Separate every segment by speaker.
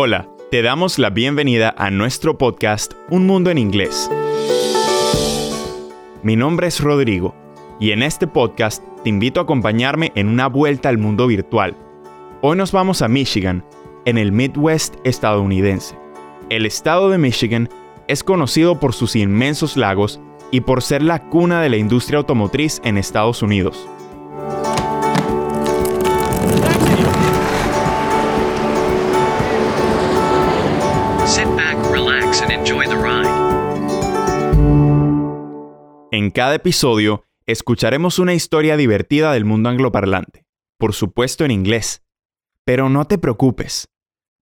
Speaker 1: Hola, te damos la bienvenida a nuestro podcast Un Mundo en Inglés. Mi nombre es Rodrigo y en este podcast te invito a acompañarme en una vuelta al mundo virtual. Hoy nos vamos a Michigan, en el Midwest estadounidense. El estado de Michigan es conocido por sus inmensos lagos y por ser la cuna de la industria automotriz en Estados Unidos. En cada episodio escucharemos una historia divertida del mundo angloparlante, por supuesto en inglés. Pero no te preocupes.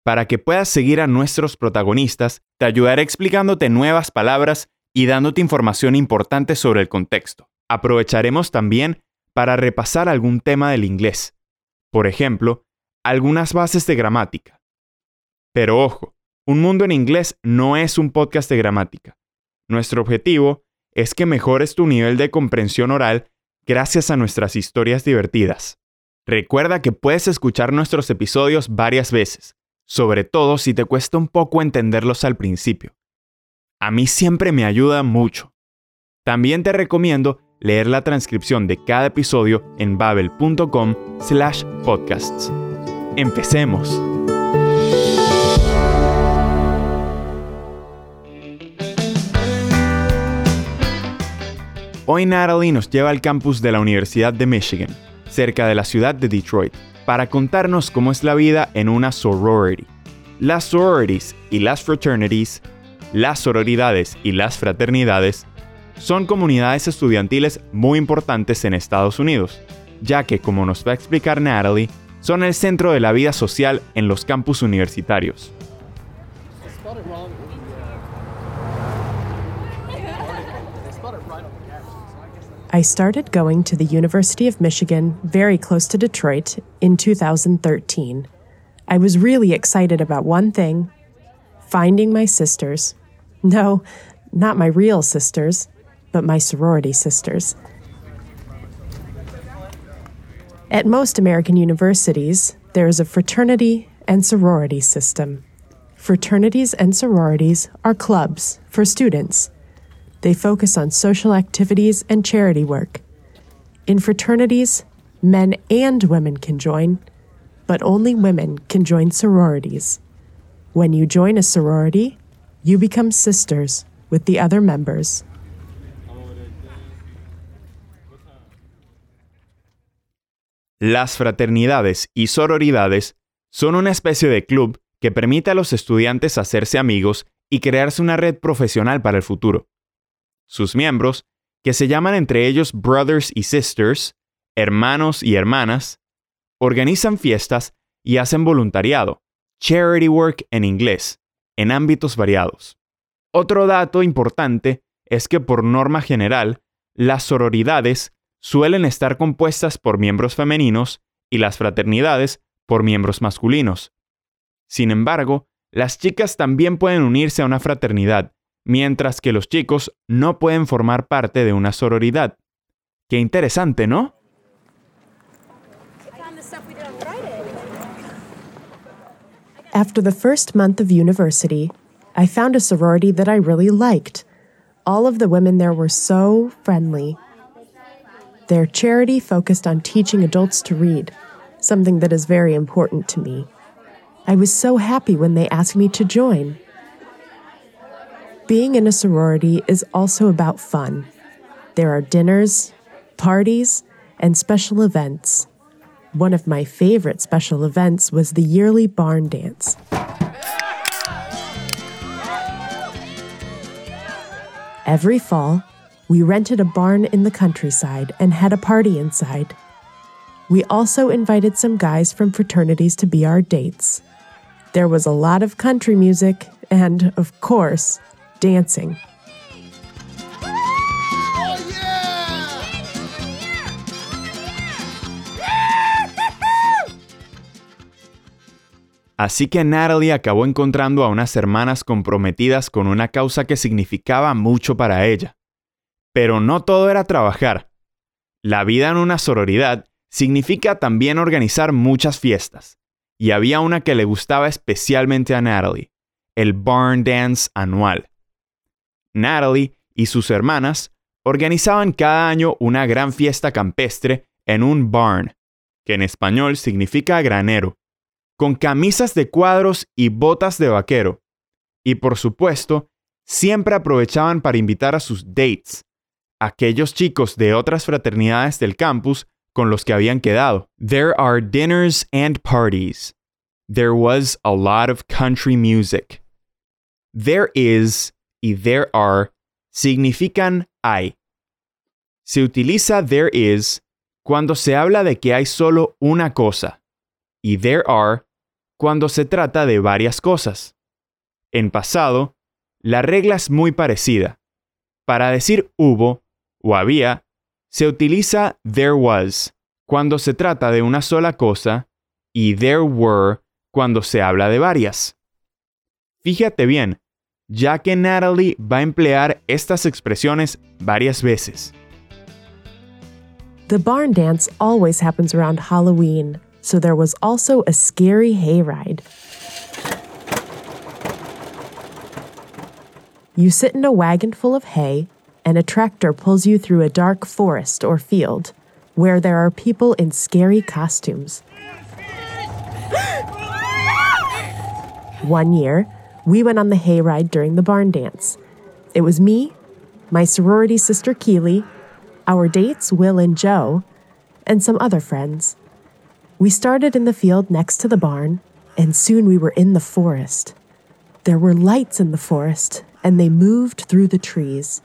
Speaker 1: Para que puedas seguir a nuestros protagonistas, te ayudaré explicándote nuevas palabras y dándote información importante sobre el contexto. Aprovecharemos también para repasar algún tema del inglés. Por ejemplo, algunas bases de gramática. Pero ojo, Un Mundo en Inglés no es un podcast de gramática. Nuestro objetivo es que mejores tu nivel de comprensión oral gracias a nuestras historias divertidas. Recuerda que puedes escuchar nuestros episodios varias veces, sobre todo si te cuesta un poco entenderlos al principio. A mí siempre me ayuda mucho. También te recomiendo leer la transcripción de cada episodio en babel.com slash podcasts. Empecemos. Hoy Natalie nos lleva al campus de la Universidad de Michigan, cerca de la ciudad de Detroit, para contarnos cómo es la vida en una sorority. Las sororities y las fraternities, las sororidades y las fraternidades, son comunidades estudiantiles muy importantes en Estados Unidos, ya que, como nos va a explicar Natalie, son el centro de la vida social en los campus universitarios.
Speaker 2: I started going to the University of Michigan, very close to Detroit, in 2013. I was really excited about one thing finding my sisters. No, not my real sisters, but my sorority sisters. At most American universities, there is a fraternity and sorority system. Fraternities and sororities are clubs for students they focus on social activities and charity work. In fraternities, men and women can join, but only women can join sororities. When you join a sorority, you become sisters with the other members.
Speaker 1: Las fraternidades y sororidades son una especie de club que permite a los estudiantes hacerse amigos y crearse una red profesional para el futuro. Sus miembros, que se llaman entre ellos brothers y sisters, hermanos y hermanas, organizan fiestas y hacen voluntariado, charity work en inglés, en ámbitos variados. Otro dato importante es que por norma general, las sororidades suelen estar compuestas por miembros femeninos y las fraternidades por miembros masculinos. Sin embargo, las chicas también pueden unirse a una fraternidad mientras que los chicos no pueden formar parte de una sororidad. Qué interesante, ¿no?
Speaker 2: After the first month of university, I found a sorority that I really liked. All of the women there were so friendly. Their charity focused on teaching adults to read, something that is very important to me. I was so happy when they asked me to join. Being in a sorority is also about fun. There are dinners, parties, and special events. One of my favorite special events was the yearly barn dance. Every fall, we rented a barn in the countryside and had a party inside. We also invited some guys from fraternities to be our dates. There was a lot of country music and, of course, dancing.
Speaker 1: Así que Natalie acabó encontrando a unas hermanas comprometidas con una causa que significaba mucho para ella. Pero no todo era trabajar. La vida en una sororidad significa también organizar muchas fiestas, y había una que le gustaba especialmente a Natalie, el Barn Dance anual. Natalie y sus hermanas organizaban cada año una gran fiesta campestre en un barn, que en español significa granero, con camisas de cuadros y botas de vaquero. Y por supuesto, siempre aprovechaban para invitar a sus dates, aquellos chicos de otras fraternidades del campus con los que habían quedado. There are dinners and parties. There was a lot of country music. There is y there are significan hay. Se utiliza there is cuando se habla de que hay solo una cosa y there are cuando se trata de varias cosas. En pasado, la regla es muy parecida. Para decir hubo o había, se utiliza there was cuando se trata de una sola cosa y there were cuando se habla de varias. Fíjate bien, ya que Natalie va a emplear estas expresiones varias veces.
Speaker 2: The barn dance always happens around Halloween, so there was also a scary hayride. You sit in a wagon full of hay, and a tractor pulls you through a dark forest or field where there are people in scary costumes. One year, we went on the hayride during the barn dance. It was me, my sorority sister Keely, our dates, Will and Joe, and some other friends. We started in the field next to the barn, and soon we were in the forest. There were lights in the forest, and they moved through the trees.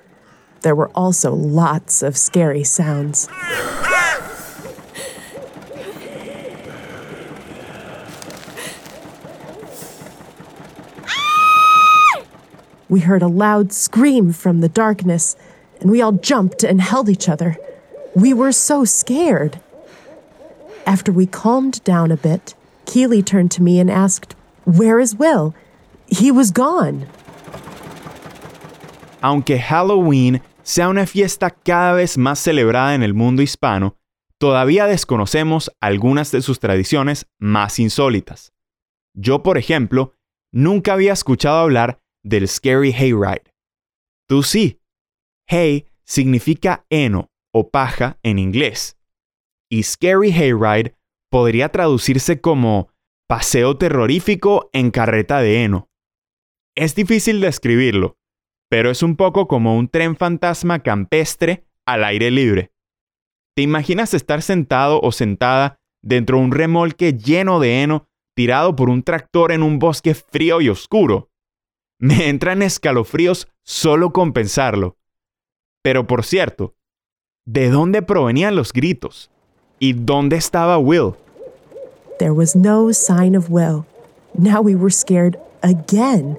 Speaker 2: There were also lots of scary sounds. We heard a loud scream from the darkness, and we all jumped and held each other. We were so scared. After we calmed down a bit, Keely turned to me and asked, Where is Will? He was gone.
Speaker 1: Aunque Halloween sea una fiesta cada vez más celebrada en el mundo hispano, todavía desconocemos algunas de sus tradiciones más insólitas. Yo, por ejemplo, nunca había escuchado hablar del Scary Hayride. Tú sí. Hay significa heno o paja en inglés. Y Scary Hayride podría traducirse como paseo terrorífico en carreta de heno. Es difícil describirlo, pero es un poco como un tren fantasma campestre al aire libre. ¿Te imaginas estar sentado o sentada dentro de un remolque lleno de heno tirado por un tractor en un bosque frío y oscuro? Me entran escalofríos solo con pensarlo. Pero por cierto, ¿de dónde provenían los gritos? ¿Y dónde estaba Will?
Speaker 2: There was no sign of Will. Now we were scared again.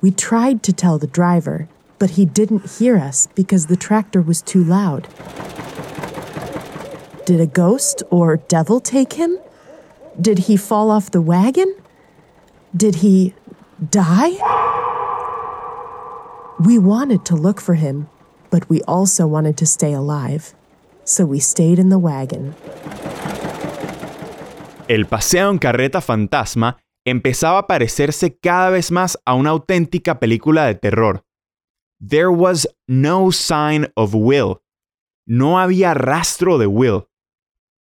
Speaker 2: We tried to tell the driver, but he didn't hear us because the tractor was too loud. Did a ghost or devil take him? Did he fall off the wagon? Did he die? We wanted to look for him, but we also wanted to stay alive. So we stayed in the wagon.
Speaker 1: El paseo en carreta fantasma empezaba a parecerse cada vez más a una auténtica película de terror. There was no sign of Will. No había rastro de Will.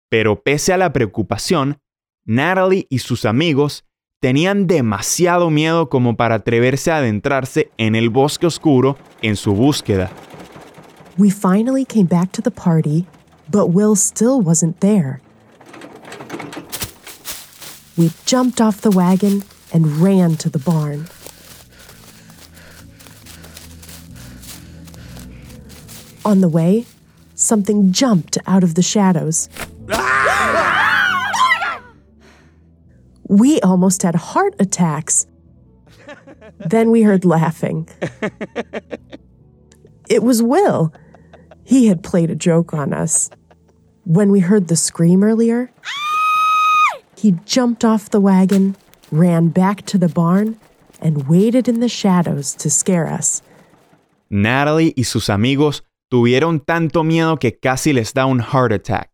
Speaker 1: Pero pese a la preocupación, Natalie y sus amigos tenían demasiado miedo como para atreverse a adentrarse en el bosque oscuro en su búsqueda.
Speaker 2: We finally came back to the party, but Will still wasn't there. We jumped off the wagon and ran to the barn. On the way, something jumped out of the shadows. We almost had heart attacks. then we heard laughing. It was Will. He had played a joke on us. When we heard the scream earlier, he jumped off the wagon, ran back to the barn, and waited in the shadows to scare us.
Speaker 1: Natalie y sus amigos tuvieron tanto miedo que casi les da un heart attack,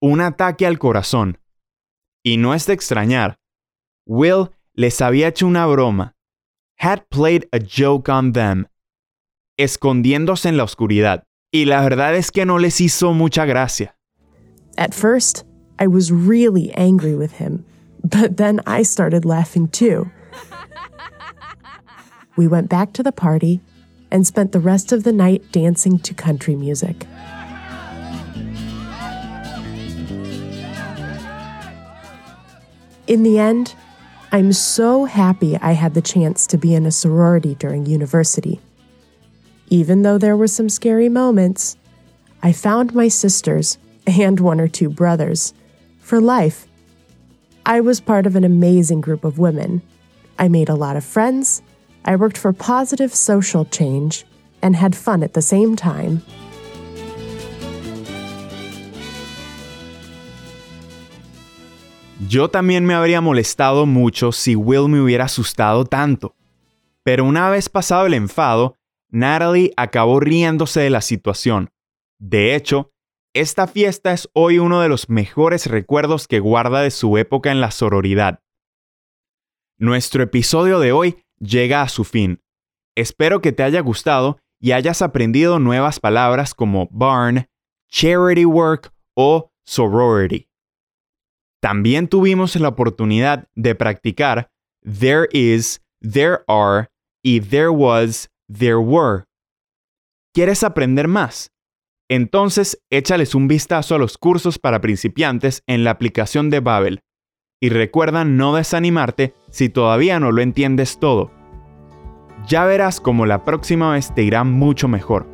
Speaker 1: un ataque al corazón. Y no es de extrañar, Will les había hecho una broma. Had played a joke on them. Escondiéndose en la oscuridad. Y la verdad es que no les hizo mucha gracia.
Speaker 2: At first, I was really angry with him, but then I started laughing too. We went back to the party and spent the rest of the night dancing to country music. In the end, I'm so happy I had the chance to be in a sorority during university. Even though there were some scary moments, I found my sisters and one or two brothers for life. I was part of an amazing group of women. I made a lot of friends, I worked for positive social change, and had fun at the same time.
Speaker 1: Yo también me habría molestado mucho si Will me hubiera asustado tanto. Pero una vez pasado el enfado, Natalie acabó riéndose de la situación. De hecho, esta fiesta es hoy uno de los mejores recuerdos que guarda de su época en la sororidad. Nuestro episodio de hoy llega a su fin. Espero que te haya gustado y hayas aprendido nuevas palabras como barn, charity work o sorority. También tuvimos la oportunidad de practicar there is, there are y there was, there were. ¿Quieres aprender más? Entonces échales un vistazo a los cursos para principiantes en la aplicación de Babel. Y recuerda no desanimarte si todavía no lo entiendes todo. Ya verás cómo la próxima vez te irá mucho mejor.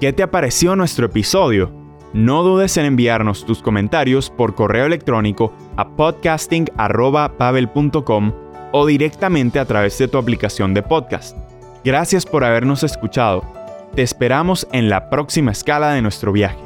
Speaker 1: ¿Qué te pareció nuestro episodio? No dudes en enviarnos tus comentarios por correo electrónico a podcasting.pavel.com o directamente a través de tu aplicación de podcast. Gracias por habernos escuchado. Te esperamos en la próxima escala de nuestro viaje.